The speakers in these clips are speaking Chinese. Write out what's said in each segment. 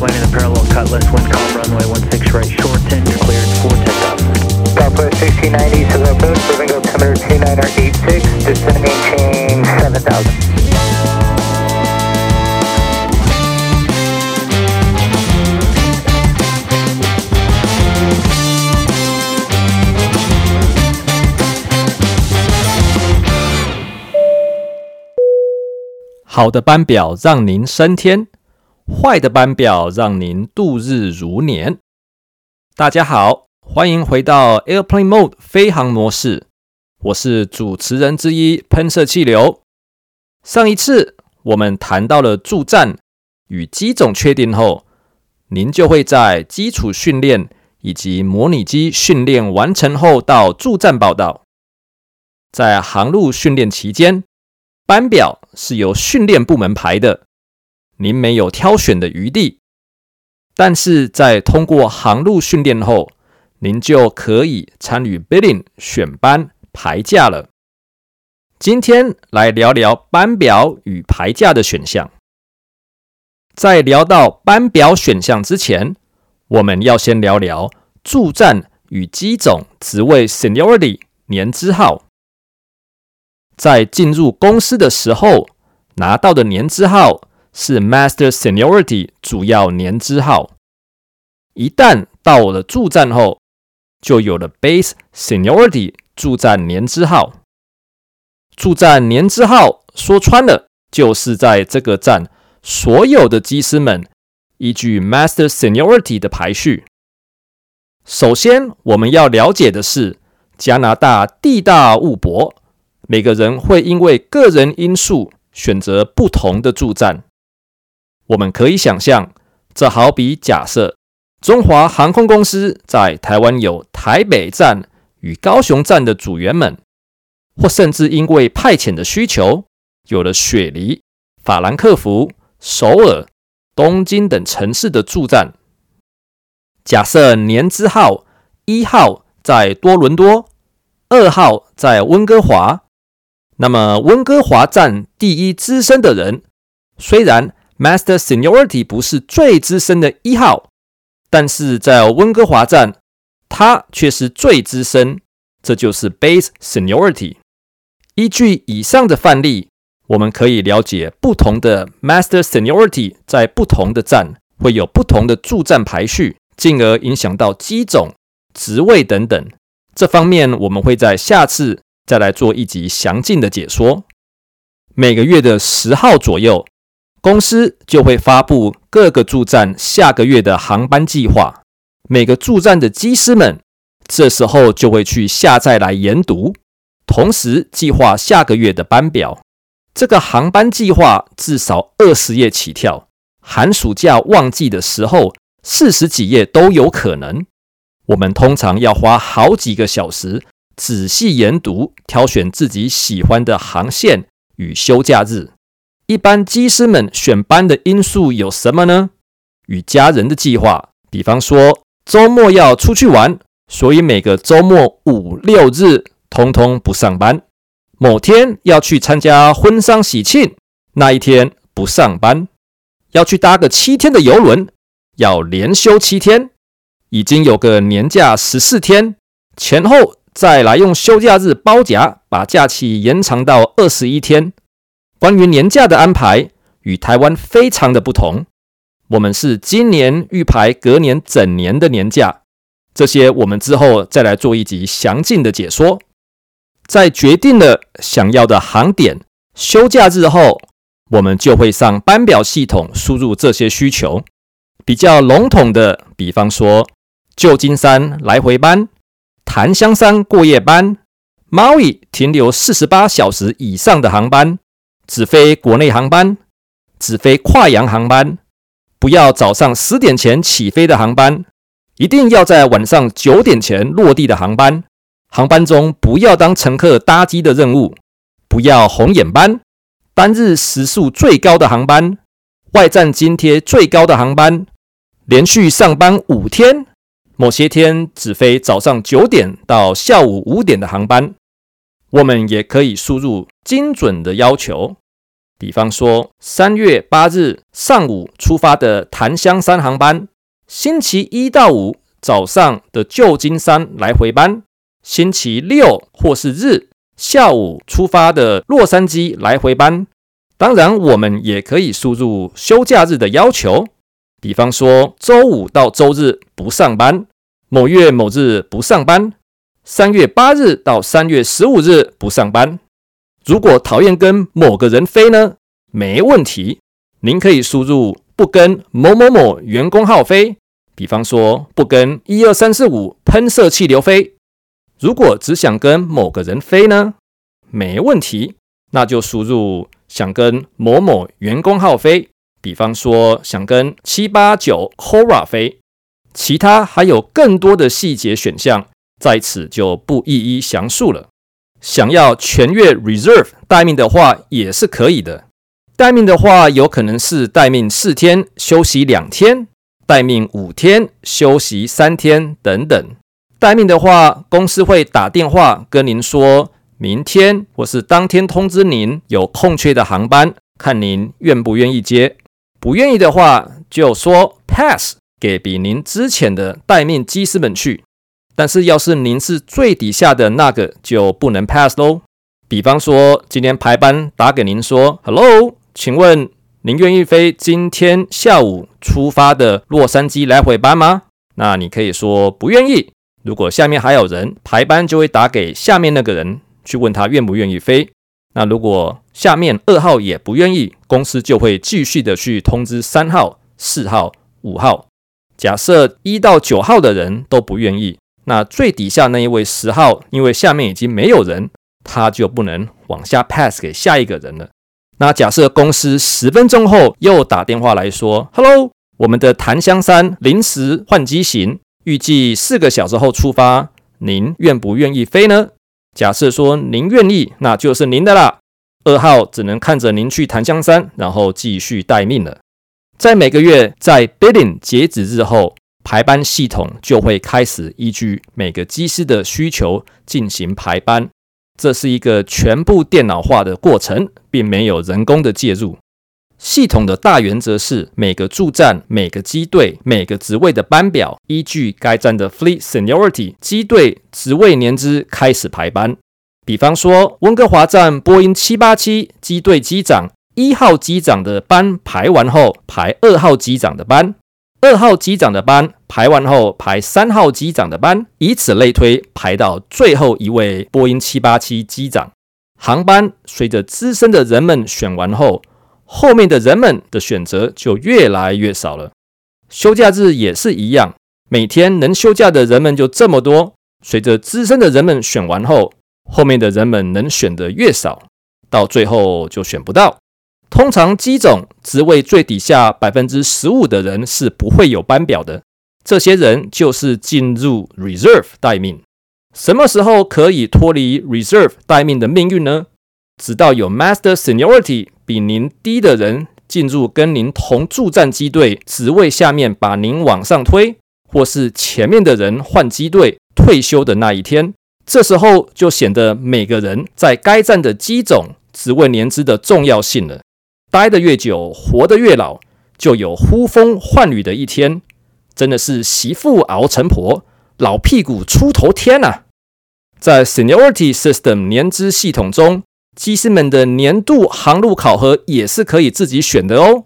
landing the parallel cutlass, wind calm runway 16 right, shorten, you're cleared for takeoff. Southwest 1690 to the approach, moving altimeter 2986, descend maintain 7000.好的班表让您升天， 坏的班表让您度日如年。大家好，欢迎回到 Airplane Mode 飞航模式，我是主持人之一喷射气流。上一次我们谈到了驻站与机种确定后，您就会在基础训练以及模拟机训练完成后到驻站报道。在航路训练期间，班表是由训练部门排的，您没有挑选的余地。但是在通过航路训练后，您就可以参与 bidding 选班排假了。今天来聊聊班表与排假的选项。在聊到班表选项之前，我们要先聊聊驻站与机种职位 seniority 年资号。在进入公司的时候拿到的年资号是 Master Seniority 主要年资号，一旦到了驻站后，就有了 Base Seniority 驻站年资号。驻站年资号说穿了，就是在这个站所有的机师们依据 Master Seniority 的排序。首先，我们要了解的是加拿大地大物博。每个人会因为个人因素选择不同的驻站。我们可以想象，这好比假设中华航空公司在台湾有台北站与高雄站的组员们，或甚至因为派遣的需求，有了雪梨、法兰克福、首尔、东京等城市的驻站。假设年资号一号在多伦多，二号在温哥华。那么，温哥华站第一资深的人，虽然 Master Seniority 不是最资深的一号，但是在温哥华站，他却是最资深，这就是 Base Seniority。依据以上的范例，我们可以了解不同的 Master Seniority 在不同的站会有不同的驻站排序，进而影响到机种、职位等等。这方面我们会在下次。再来做一集详尽的解说。每个月的十号左右，公司就会发布各个驻站下个月的航班计划。每个驻站的机师们这时候就会去下载来研读，同时计划下个月的班表。这个航班计划至少二十页起跳，寒暑假旺季的时候四十几页都有可能。我们通常要花好几个小时。仔细研读，挑选自己喜欢的航线与休假日。一般机师们选班的因素有什么呢？与家人的计划，比方说周末要出去玩，所以每个周末五六日通通不上班。某天要去参加婚丧喜庆，那一天不上班。要去搭个七天的邮轮，要连休七天，已经有个年假十四天，前后。再来用休假日包夹，把假期延长到二十一天。关于年假的安排与台湾非常的不同，我们是今年预排隔年整年的年假，这些我们之后再来做一集详尽的解说。在决定了想要的航点、休假日后，我们就会上班表系统输入这些需求。比较笼统的，比方说旧金山来回班。檀香山过夜班，毛伊停留四十八小时以上的航班，只飞国内航班，只飞跨洋航班，不要早上十点前起飞的航班，一定要在晚上九点前落地的航班，航班中不要当乘客搭机的任务，不要红眼班，单日时数最高的航班，外站津贴最高的航班，连续上班五天。某些天只飞早上九点到下午五点的航班，我们也可以输入精准的要求。比方说，三月八日上午出发的檀香山航班，星期一到五早上的旧金山来回班，星期六或是日下午出发的洛杉矶来回班。当然，我们也可以输入休假日的要求，比方说，周五到周日不上班，某月某日不上班，三月八日到三月十五日不上班。如果讨厌跟某个人飞呢？没问题，您可以输入不跟某某某员工号飞，比方说不跟一二三四五喷射气流飞。如果只想跟某个人飞呢？没问题，那就输入想跟某某员工号飞，比方说想跟七八九 Cora 飞。其他还有更多的细节选项，在此就不一一详述了。想要全月 reserve 待命的话，也是可以的。待命的话，有可能是待命四天休息两天，待命五天休息三天等等。待命的话，公司会打电话跟您说，明天或是当天通知您有空缺的航班，看您愿不愿意接。不愿意的话，就说 pass 给比您之前的待命机师们去。但是，要是您是最底下的那个，就不能 pass 喽。比方说，今天排班打给您说，Hello，请问您愿意飞今天下午出发的洛杉矶来回班吗？那你可以说不愿意。如果下面还有人，排班就会打给下面那个人去问他愿不愿意飞。那如果下面二号也不愿意，公司就会继续的去通知三号、四号、五号。假设一到九号的人都不愿意。那最底下那一位十号，因为下面已经没有人，他就不能往下 pass 给下一个人了。那假设公司十分钟后又打电话来说：“Hello，我们的檀香山临时换机型，预计四个小时后出发，您愿不愿意飞呢？”假设说您愿意，那就是您的啦。二号只能看着您去檀香山，然后继续待命了。在每个月在 bidding 截止日后。排班系统就会开始依据每个机师的需求进行排班，这是一个全部电脑化的过程，并没有人工的介入。系统的大原则是每个驻站、每个机队、每个职位的班表，依据该站的 Fleet Seniority 机队职位年资开始排班。比方说，温哥华站波音七八七机队机长一号机长的班排完后，排二号机长的班。二号机长的班排完后，排三号机长的班，以此类推，排到最后一位波音七八七机长。航班随着资深的人们选完后，后面的人们的选择就越来越少了。休假日也是一样，每天能休假的人们就这么多，随着资深的人们选完后，后面的人们能选的越少，到最后就选不到。通常机种职位最底下百分之十五的人是不会有班表的，这些人就是进入 reserve 待命。什么时候可以脱离 reserve 待命的命运呢？直到有 master seniority 比您低的人进入跟您同驻战机队职位下面，把您往上推，或是前面的人换机队退休的那一天，这时候就显得每个人在该站的机种职位年资的重要性了。待得越久，活得越老，就有呼风唤雨的一天。真的是媳妇熬成婆，老屁股出头天啊！在 Seniority System 年资系统中，机师们的年度航路考核也是可以自己选的哦。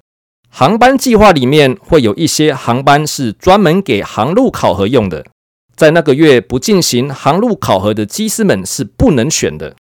航班计划里面会有一些航班是专门给航路考核用的，在那个月不进行航路考核的机师们是不能选的。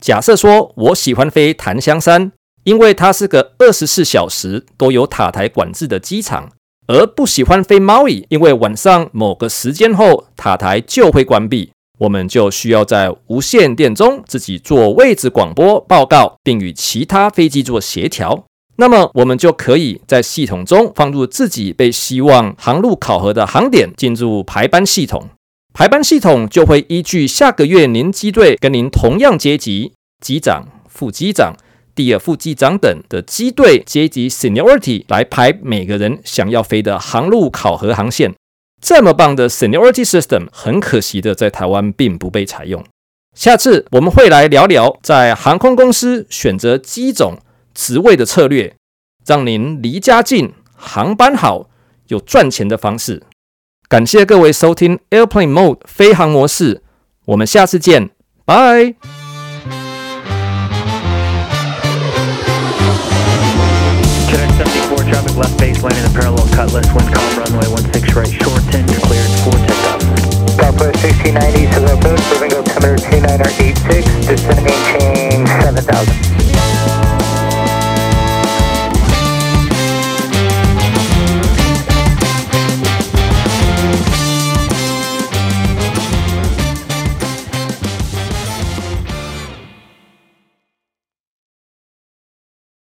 假设说我喜欢飞檀香山。因为它是个二十四小时都有塔台管制的机场，而不喜欢飞毛伊，因为晚上某个时间后塔台就会关闭，我们就需要在无线电中自己做位置广播报告，并与其他飞机做协调。那么我们就可以在系统中放入自己被希望航路考核的航点，进入排班系统。排班系统就会依据下个月您机队跟您同样阶级，机长、副机长。第二副机长等的机队阶级 seniority 来排每个人想要飞的航路考核航线。这么棒的 seniority system，很可惜的在台湾并不被采用。下次我们会来聊聊在航空公司选择机种职位的策略，让您离家近、航班好、有赚钱的方式。感谢各位收听 Airplane Mode 飞航模式，我们下次见，拜。left baseline in the parallel cutlass, wind calm runway 16 right, short 10, you're cleared for takeoff. Southwest 1690, Southwest, moving altimeter 29086, descending